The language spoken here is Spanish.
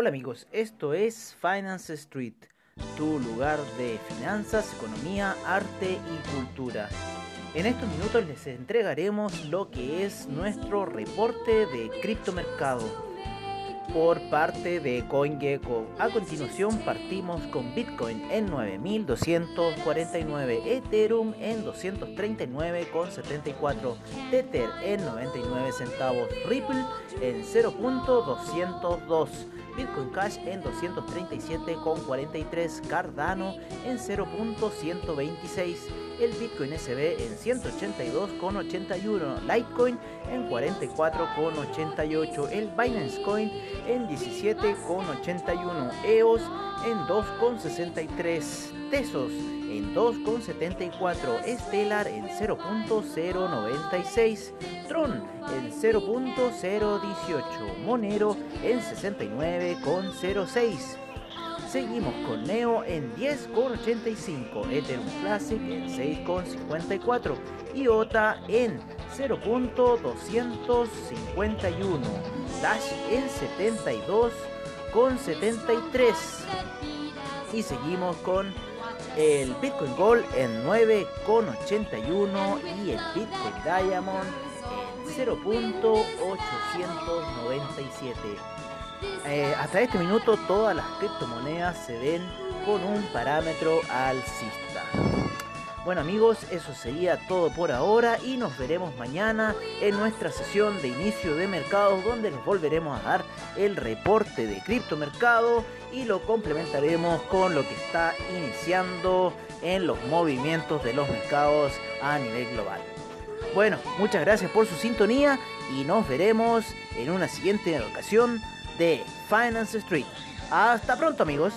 Hola amigos, esto es Finance Street, tu lugar de finanzas, economía, arte y cultura. En estos minutos les entregaremos lo que es nuestro reporte de criptomercado por parte de CoinGecko. A continuación partimos con Bitcoin en 9.249, Ethereum en 239,74, Tether en 99 centavos, Ripple en 0.202. Bitcoin Cash en 237,43, Cardano en 0.126, el Bitcoin SB en 182,81, Litecoin en 44,88, el Binance Coin en 17,81, EOS en 2,63, Tesos en 2,74, Stellar en 0.096, Tron en 0.018, Monero en 69,06. Seguimos con Neo en 10,85, Ethereum Classic en 6,54, IOTA en 0.251, Dash en 72,73. Y seguimos con el Bitcoin Gold en 9,81 y el Bitcoin Diamond en 0.897. Eh, hasta este minuto todas las criptomonedas se ven con un parámetro alcista. Bueno amigos, eso sería todo por ahora y nos veremos mañana en nuestra sesión de inicio de mercados donde les volveremos a dar el reporte de criptomercado y lo complementaremos con lo que está iniciando en los movimientos de los mercados a nivel global. Bueno, muchas gracias por su sintonía y nos veremos en una siguiente ocasión de Finance Street. Hasta pronto amigos.